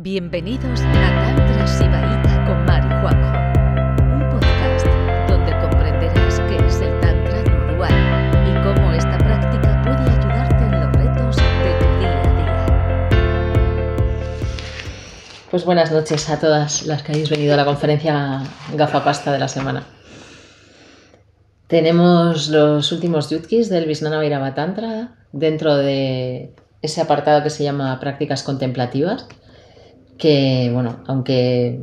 Bienvenidos a Tantra Sibaíta con Mari Juanjo, un podcast donde comprenderás qué es el Tantra dual y cómo esta práctica puede ayudarte en los retos de tu día a día. Pues buenas noches a todas las que habéis venido a la conferencia Gafapasta de la semana. Tenemos los últimos yutkis del Visnana Tantra dentro de ese apartado que se llama prácticas contemplativas, que, bueno, aunque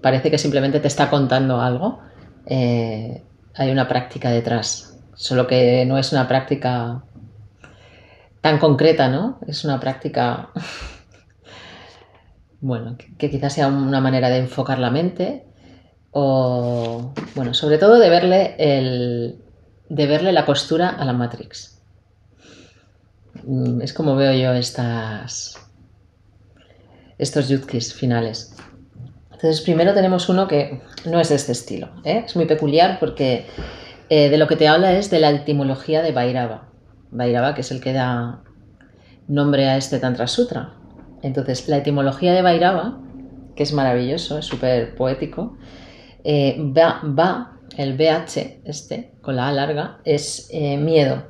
parece que simplemente te está contando algo, eh, hay una práctica detrás, solo que no es una práctica tan concreta, ¿no? Es una práctica, bueno, que, quizás sea una manera de enfocar la mente o, bueno, sobre todo de verle, el, de verle la postura a la Matrix. Mm, Es como veo yo estas, estos yutkis finales. Entonces, primero tenemos uno que no es de este estilo. ¿eh? Es muy peculiar porque eh, de lo que te habla es de la etimología de Vairava. Vairava, que es el que da nombre a este Tantra Sutra. Entonces, la etimología de Vairava, que es maravilloso, es súper poético, eh, va, va, el BH, este, con la A larga, es miedo.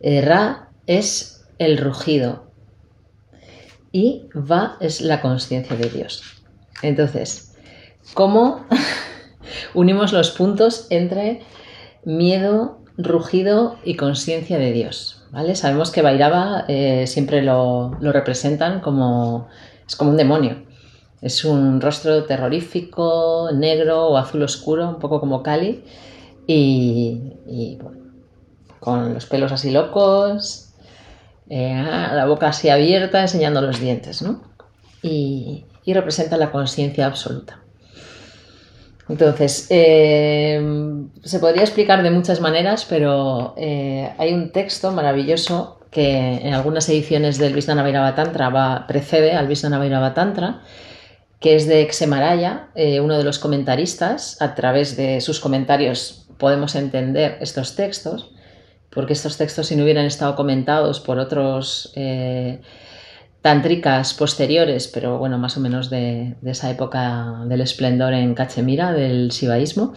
Ra es el rugido. Y Va es la conciencia de Dios. Entonces, ¿cómo unimos los puntos entre miedo, rugido y conciencia de Dios? ¿Vale? Sabemos que Vairava eh, siempre lo, representan como, es como un demonio. Es un rostro terrorífico, negro o azul oscuro, un poco como Kali. Y, con los pelos así locos, eh, la boca así abierta, enseñando los dientes, ¿no? Y, representa la conciencia absoluta. Entonces, eh, se podría explicar de muchas maneras, pero eh, hay un texto maravilloso que en algunas ediciones del Visnana Vairava Tantra precede al Visnana Vairava Tantra, que es de Xemaraya, uno de los comentaristas. A través de sus comentarios podemos entender estos textos, porque estos textos, si no hubieran estado comentados por otros eh, tántricas posteriores, pero bueno, más o menos de, esa época del esplendor en Cachemira, del sibaísmo,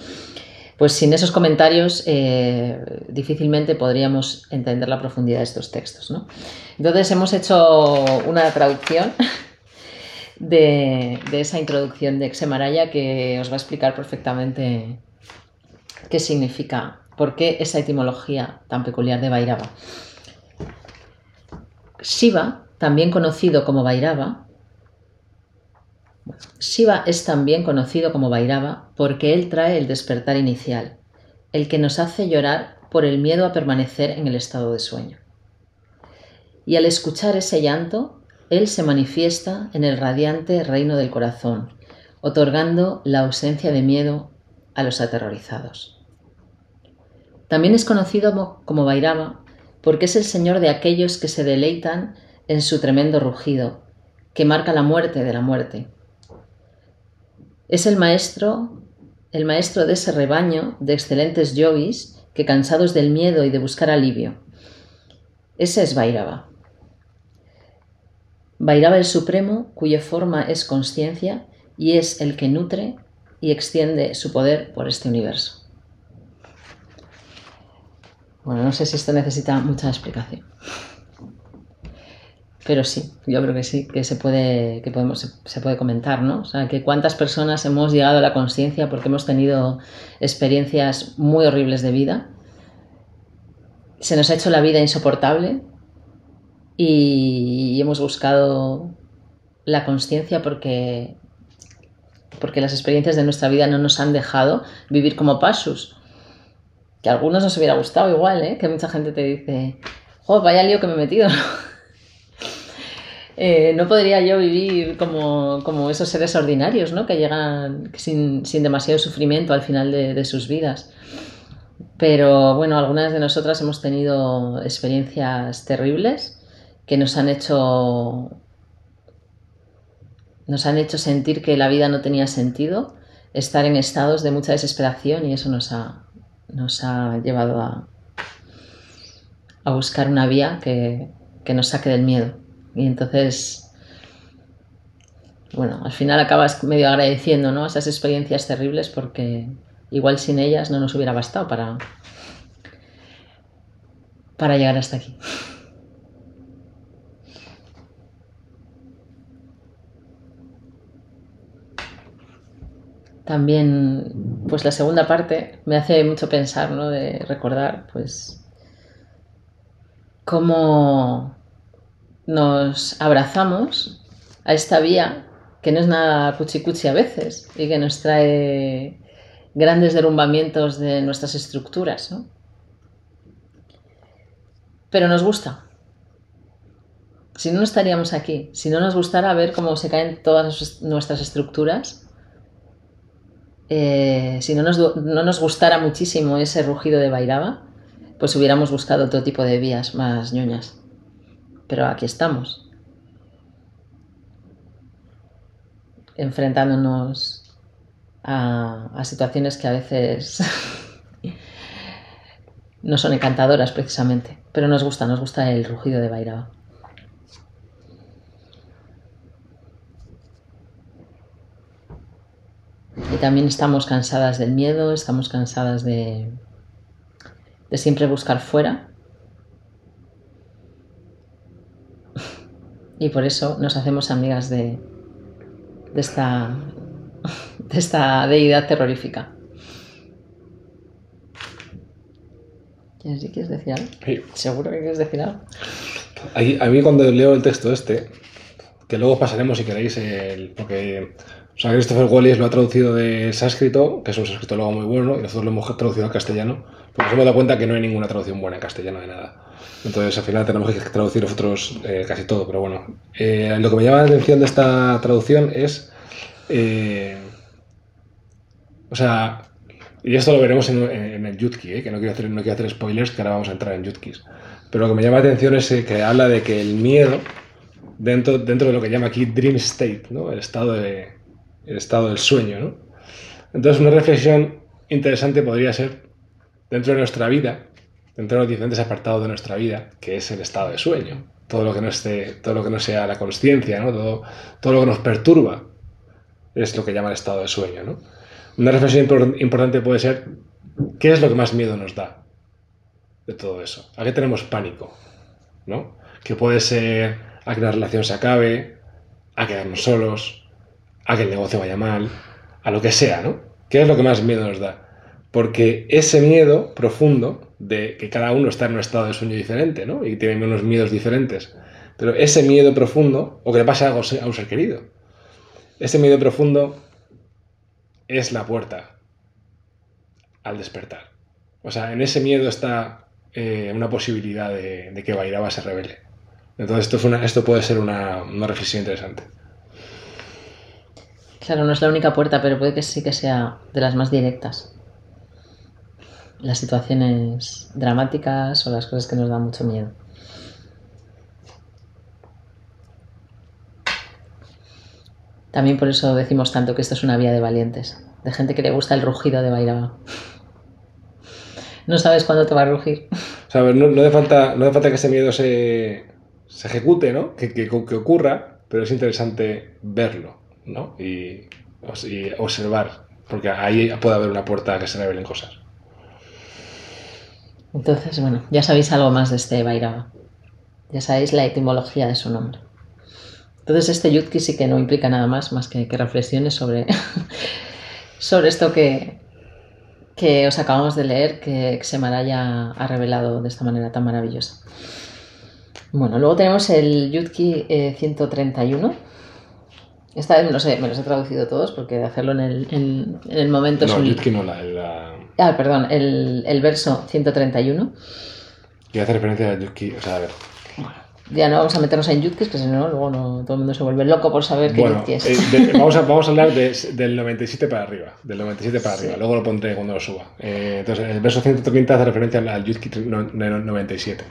pues sin esos comentarios eh, difícilmente podríamos entender la profundidad de estos textos. ¿no? Entonces hemos hecho una traducción de, de, esa introducción de Xemaraya que os va a explicar perfectamente qué significa, por qué esa etimología tan peculiar de Vairava. Shiva, también conocido como Vairava, Shiva es también conocido como Vairava porque él trae el despertar inicial, el que nos hace llorar por el miedo a permanecer en el estado de sueño. Y al escuchar ese llanto, él se manifiesta en el radiante reino del corazón, otorgando la ausencia de miedo a los aterrorizados. También es conocido como Vairava porque es el señor de aquellos que se deleitan en su tremendo rugido, que marca la muerte de la muerte. Es el maestro, el maestro de ese rebaño de excelentes yogis que cansados del miedo y de buscar alivio. Ese es Vairava. Vairava el Supremo, cuya forma es conciencia y es el que nutre y extiende su poder por este universo. Bueno, no sé si esto necesita mucha explicación. Pero sí, yo creo que sí, que se puede, que podemos, se puede comentar, ¿no? O sea, que cuántas personas hemos llegado a la conciencia porque hemos tenido experiencias muy horribles de vida. Se nos ha hecho la vida insoportable y hemos buscado la conciencia porque, porque las experiencias de nuestra vida no nos han dejado vivir como pasos. Que a algunos nos hubiera gustado igual, ¿eh? Que mucha gente te dice, oh, vaya lío que me he metido. Eh, no podría yo vivir como, como, esos seres ordinarios, ¿no? Que llegan sin, sin demasiado sufrimiento al final de, de, sus vidas. Pero bueno, algunas de nosotras hemos tenido experiencias terribles que nos han hecho nos han hecho sentir que la vida no tenía sentido, estar en estados de mucha desesperación y eso nos ha, nos ha llevado a, a buscar una vía que, que nos saque del miedo. Y entonces bueno, al final acabas medio agradeciendo ¿no? esas experiencias terribles porque igual sin ellas no nos hubiera bastado para, para llegar hasta aquí. También, pues la segunda parte me hace mucho pensar, ¿no? De recordar, pues, cómo nos abrazamos a esta vía que no es nada cuchicuchi a veces y que nos trae grandes derrumbamientos de nuestras estructuras, ¿no? Pero nos gusta. Si no, no estaríamos aquí. Si no nos gustara ver cómo se caen todas nuestras estructuras, eh, si no nos, no nos, gustara muchísimo ese rugido de Bairaba, pues hubiéramos buscado otro tipo de vías más ñoñas. Pero aquí estamos. enfrentándonos a, situaciones que a veces no son encantadoras precisamente, pero nos gusta, nos gusta el rugido de Bairaba. Y también estamos cansadas del miedo, estamos cansadas de, de siempre buscar fuera. Y por eso nos hacemos amigas de, de esta, de esta deidad terrorífica. ¿Quieres decir algo? Sí. ¿Seguro que quieres decir algo? A mí cuando leo el texto este, que luego pasaremos si queréis, el, porque o sea, Christopher Wallis lo ha traducido de sánscrito, que es un sánscrito luego muy bueno, y nosotros lo hemos traducido al castellano, porque nos hemos dado cuenta que no hay ninguna traducción buena en castellano de nada. Entonces al final tenemos que traducir nosotros eh, casi todo, pero bueno. Eh, lo que me llama la atención de esta traducción es... Eh, o sea, y esto lo veremos en, el Yutki, que no quiero, hacer, no quiero hacer spoilers, que ahora vamos a entrar en Yutkis. Pero lo que me llama la atención es que habla de que el miedo, dentro, dentro de lo que llama aquí Dream State, ¿no? el, estado de, el estado del sueño. ¿no? Entonces una reflexión interesante podría ser, dentro de nuestra vida, dentro de los diferentes apartados de nuestra vida, que es el estado de sueño. Todo lo que no, esté, todo lo que no sea la conciencia, ¿no? todo, todo lo que nos perturba, es lo que llama el estado de sueño. ¿no? Una reflexión importante puede ser, ¿qué es lo que más miedo nos da de todo eso? ¿A qué tenemos pánico? ¿no? Que puede ser a que la relación se acabe, a quedarnos solos, a que el negocio vaya mal, a lo que sea, ¿no? ¿Qué es lo que más miedo nos da? Porque ese miedo profundo de que cada uno está en un estado de sueño diferente, ¿no? Y tiene unos miedos diferentes. Pero ese miedo profundo, o que le pase algo a un ser querido, ese miedo profundo es la puerta al despertar. O sea, en ese miedo está eh, una posibilidad de, que Bairaba se revele. Entonces, esto, esto puede ser una, una, reflexión interesante. Claro, no es la única puerta, pero puede que sí que sea de las más directas las situaciones dramáticas o las cosas que nos dan mucho miedo. También por eso decimos tanto que esto es una vía de valientes, de gente que le gusta el rugido de Bairaba. No sabes cuándo te va a rugir. no, hace falta, no falta que ese miedo se, ejecute, ¿no? Que, que, ocurra, pero es interesante verlo ¿no? y, y observar, porque ahí puede haber una puerta que se revelen cosas. Entonces, bueno, ya sabéis algo más de este Bairaba. Ya sabéis la etimología de su nombre. Entonces, este Yutki sí que no implica nada más, más que, reflexiones sobre, sobre esto que, que os acabamos de leer, que Xemaraya ha revelado de esta manera tan maravillosa. Bueno, luego tenemos el Yutki 131. Esta vez no sé, me los he traducido todos porque de hacerlo en el, en, el momento no, Yutki no, la Ah, perdón, el, el verso 131. Y hace referencia a Yutki, o sea, a ver. Ya no vamos a meternos en Yutkis, que si no, luego no, todo el mundo se vuelve loco por saber qué bueno, es. Eh, vamos, a, vamos a hablar de, del 97 para arriba. Del 97 para arriba. Luego lo pondré cuando lo suba. Eh, entonces, el verso 130 hace referencia al Yutki 97.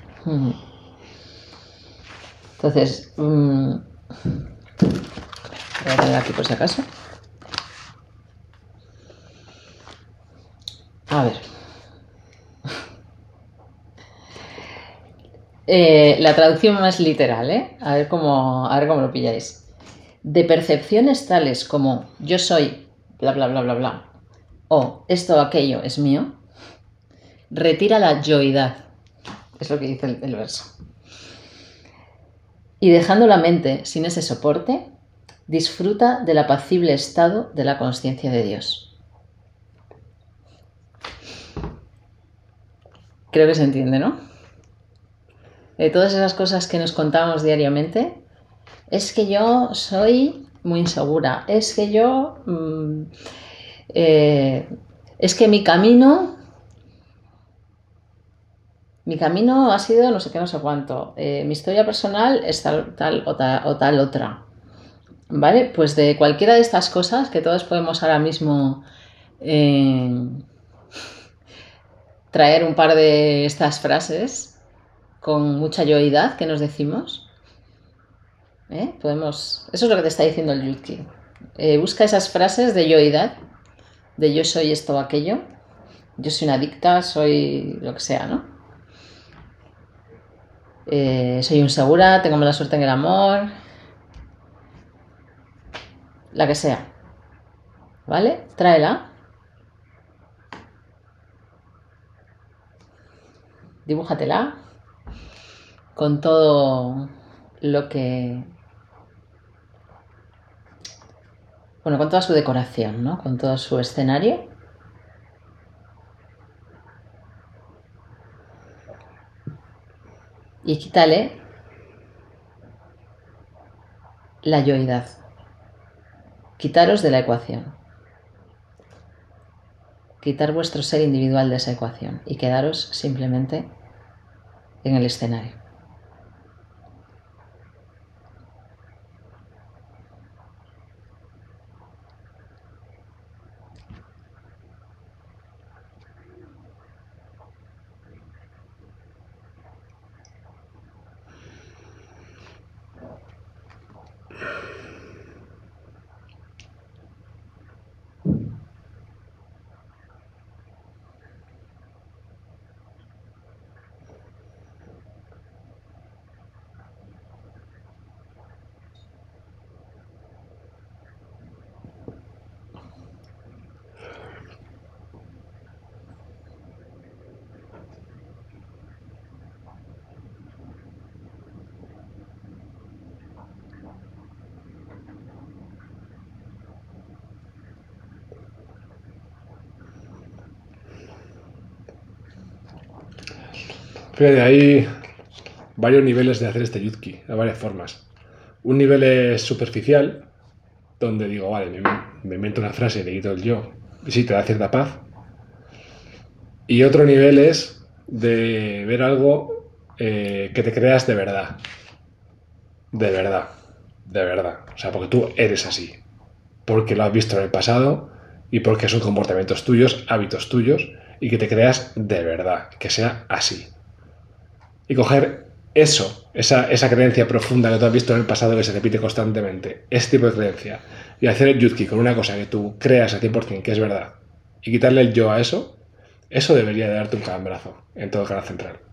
Entonces, um, voy a tener aquí por si acaso. A ver. Eh, la traducción más literal, ¿eh? A ver cómo, a ver cómo lo pilláis. de percepciones tales como yo soy bla bla bla bla bla o esto o aquello es mío, retira la yoidad. Es lo que dice el verso. Y dejando la mente sin ese soporte, disfruta del apacible estado de la conciencia de Dios. Creo que se entiende, ¿no? De todas esas cosas que nos contamos diariamente, es que yo soy muy insegura, es que yo, mm, eh, es que mi camino, mi camino ha sido no sé qué, no sé cuánto, eh, mi historia personal es tal, tal, o tal o tal otra. ¿Vale? Pues de cualquiera de estas cosas que todos podemos ahora mismo eh, traer un par de estas frases con mucha yoidad que nos decimos. ¿eh? Podemos, eso es lo que te está diciendo el Yutki. Eh, busca esas frases de yoidad, de yo soy esto o aquello, yo soy una adicta, soy lo que sea, ¿no? Soy insegura, tengo mala suerte en el amor, la que sea. ¿Vale? Tráela. Dibújatela con todo lo que... Bueno, con toda su decoración, ¿no? Con todo su escenario. Y quítale la yoidad. Quitaros de la ecuación. Quitar vuestro ser individual de esa ecuación y quedaros simplemente en el escenario. Fíjate, hay varios niveles de hacer este yutki, hay varias formas. Un nivel es superficial, donde digo, vale, me, me invento una frase, le quito el yo, y sí, te da cierta paz. Y otro nivel es de ver algo eh, que te creas de verdad. De verdad. De verdad. O sea, porque tú eres así. Porque lo has visto en el pasado y porque son comportamientos tuyos, hábitos tuyos, y que te creas de verdad, que sea así. Y coger eso, esa, esa creencia profunda que tú has visto en el pasado que se repite constantemente, ese tipo de creencia, y hacer el yutki con una cosa que tú creas al 100% que es verdad, y quitarle el yo a eso, eso debería de darte un calambrazo en todo el canal central.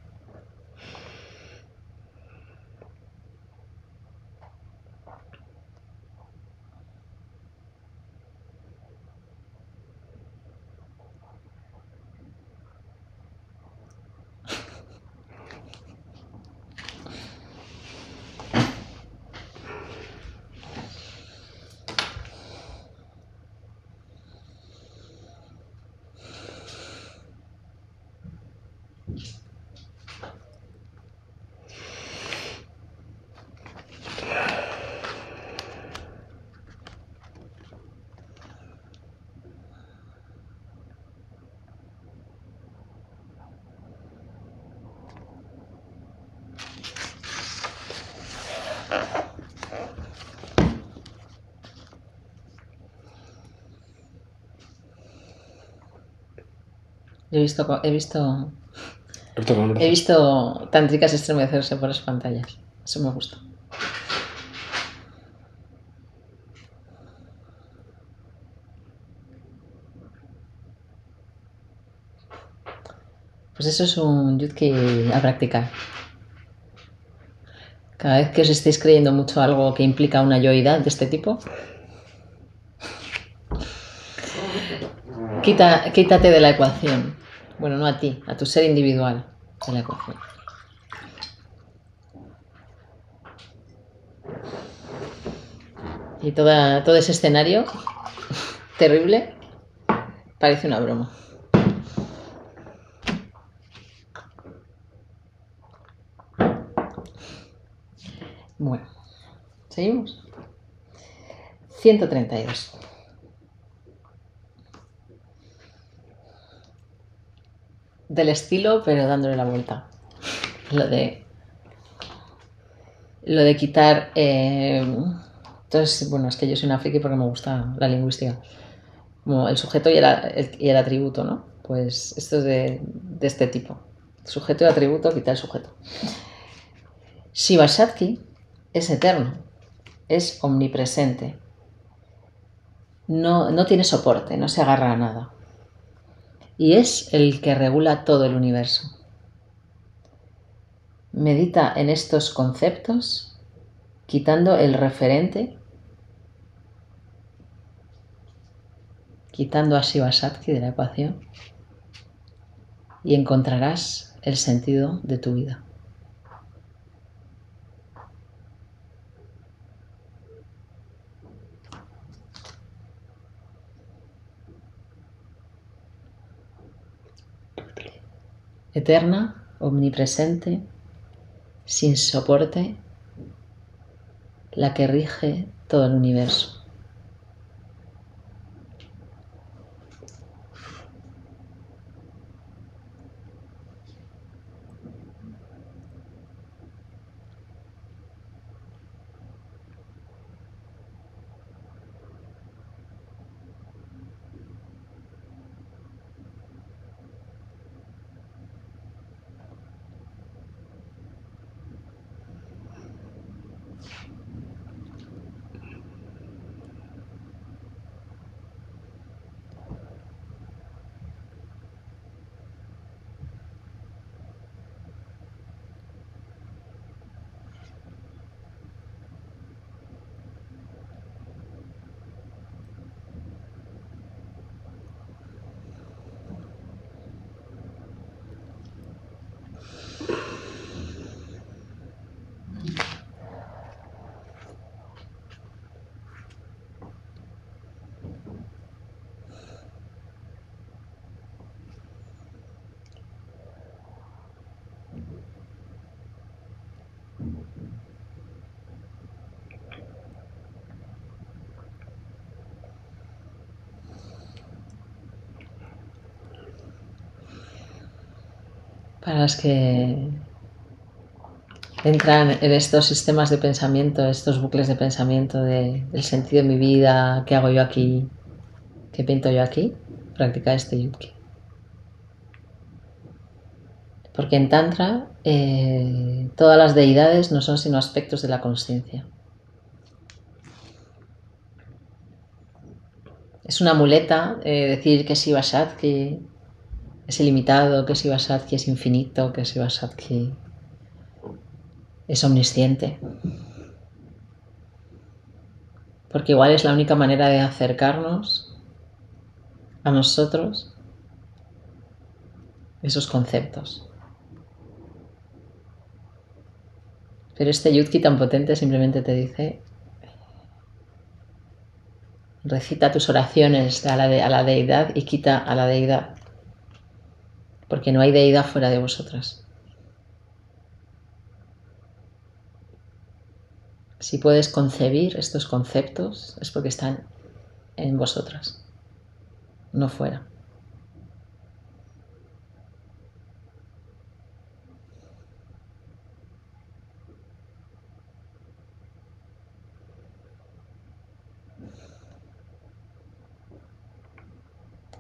He visto, he visto, he visto tantricas estremecerse por las pantallas. Eso me gusta. Pues eso es un yutki a practicar. Cada vez que os estéis creyendo mucho algo que implica una yoidad de este tipo, quita, quítate de la ecuación. Bueno, no a ti, a tu ser individual de la ecuación. Y toda, todo ese escenario terrible parece una broma. Bueno, seguimos. 132. Del estilo, pero dándole la vuelta. Lo de. Lo de quitar. eh, entonces, bueno, es que yo soy una friki porque me gusta la lingüística. Como el sujeto y el, atributo, ¿no? Pues esto es de, de este tipo. Sujeto y atributo, quitar el sujeto. Shiva Shakti es eterno, es omnipresente. No, no tiene soporte, no se agarra a nada. Y es el que regula todo el universo. Medita en estos conceptos, quitando el referente, quitando a Shiva Shakti de la ecuación, y encontrarás el sentido de tu vida. Eterna, omnipresente, sin soporte, la que rige todo el universo. Para los que entran en estos sistemas de pensamiento, estos bucles de pensamiento de el sentido de mi vida, qué hago yo aquí, qué pinto yo aquí, practica este yutki. Porque en Tantra eh, todas las deidades no son sino aspectos de la conciencia. Es una muleta eh, decir que Shiva Shakti es ilimitado, que Shiva Shakti es infinito, que Shiva Shakti es omnisciente. Porque igual es la única manera de acercarnos a nosotros esos conceptos. Pero este yutki tan potente simplemente te dice, recita tus oraciones a la deidad y quita a la deidad, porque no hay deidad fuera de vosotras. Si puedes concebir estos conceptos es porque están en vosotras, no fuera.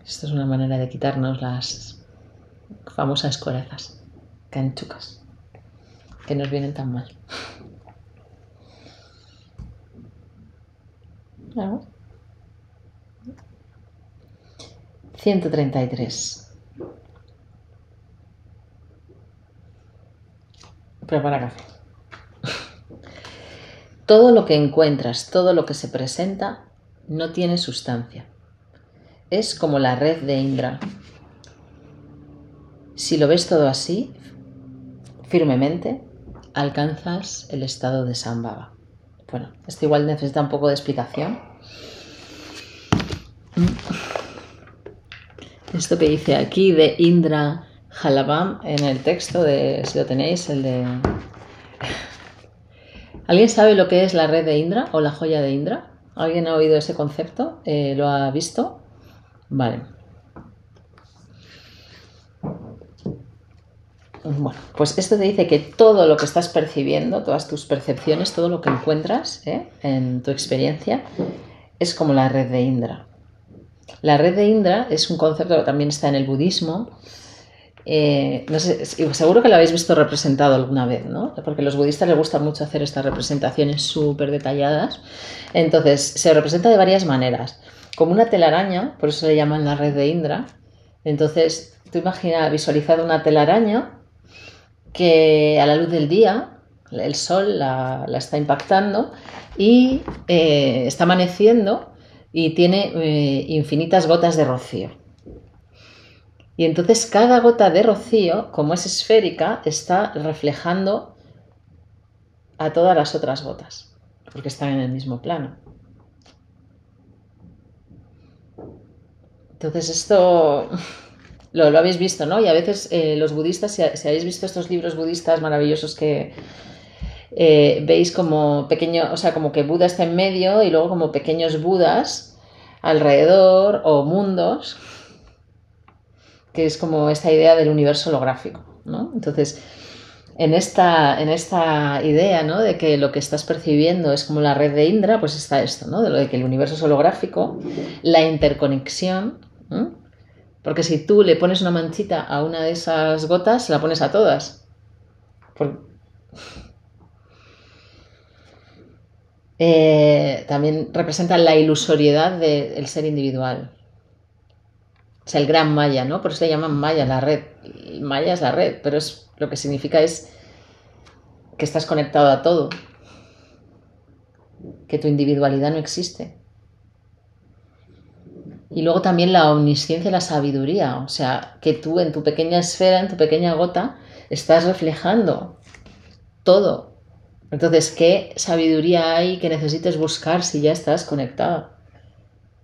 Esto es una manera de quitarnos las famosas corazas, canchucas, que nos vienen tan mal. Vamos. 133. Prepara café. todo lo que encuentras, todo lo que se presenta, no tiene sustancia. Es como la red de Indra. Si lo ves todo así, firmemente, alcanzas el estado de Sambhava. Bueno, esto igual necesita un poco de explicación. Esto que dice aquí de Indra Halabam en el texto de, si lo tenéis, el de... ¿Alguien sabe lo que es la red de Indra o la joya de Indra? ¿Alguien ha oído ese concepto? Eh, ¿Lo ha visto? Vale. Bueno, pues esto te dice que todo lo que estás percibiendo, todas tus percepciones, todo lo que encuentras ¿eh? en tu experiencia, es como la red de Indra. La red de Indra es un concepto que también está en el budismo. Eh, no sé, seguro que lo habéis visto representado alguna vez, ¿no? Porque a los budistas les gusta mucho hacer estas representaciones súper detalladas. Entonces, se representa de varias maneras. Como una telaraña, por eso le llaman la red de Indra. Entonces, tú imaginas visualizar una telaraña que a la luz del día el sol la, está impactando y eh, está amaneciendo y tiene eh, infinitas gotas de rocío. Y entonces cada gota de rocío, como es esférica, está reflejando a todas las otras gotas, porque están en el mismo plano. Entonces esto lo, habéis visto, ¿no? Y a veces eh, los budistas, si, habéis visto estos libros budistas maravillosos que eh, veis como pequeño, o sea, como que Buda está en medio y luego como pequeños Budas alrededor o mundos, que es como esta idea del universo holográfico, ¿no? Entonces, en esta, en esta idea ¿no? de que lo que estás percibiendo es como la red de Indra, pues está esto, ¿no? de lo de que el universo es holográfico, la interconexión, porque si tú le pones una manchita a una de esas gotas, la pones a todas. Eh, también representa la ilusoriedad del ser individual. O sea, el gran maya, ¿no? Por eso se llaman maya, la red. maya es la red, pero es, lo que significa es que estás conectado a todo. Que tu individualidad no existe. Y luego también la omnisciencia y la sabiduría, o sea, que tú en tu pequeña esfera, en tu pequeña gota, estás reflejando todo. Entonces, ¿qué sabiduría hay que necesites buscar si ya estás conectado?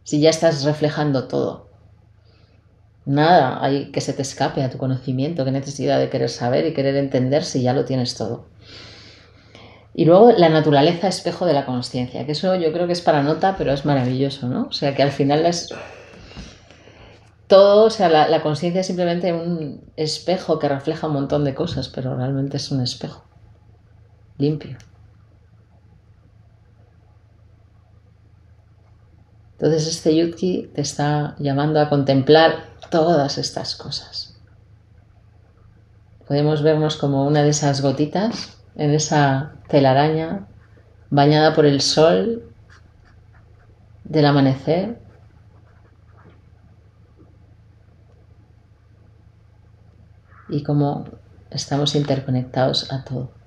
Si ya estás reflejando todo. Nada hay que se te escape a tu conocimiento, qué necesidad de querer saber y querer entender si ya lo tienes todo. Y luego la naturaleza espejo de la conciencia, que eso yo creo que es para nota, pero es maravilloso, ¿no? O sea, que al final es todo, o sea, la, conciencia es simplemente un espejo que refleja un montón de cosas, pero realmente es un espejo limpio. Entonces este Yutki te está llamando a contemplar todas estas cosas. Podemos vernos como una de esas gotitas en esa telaraña bañada por el sol del amanecer y cómo estamos interconectados a todo.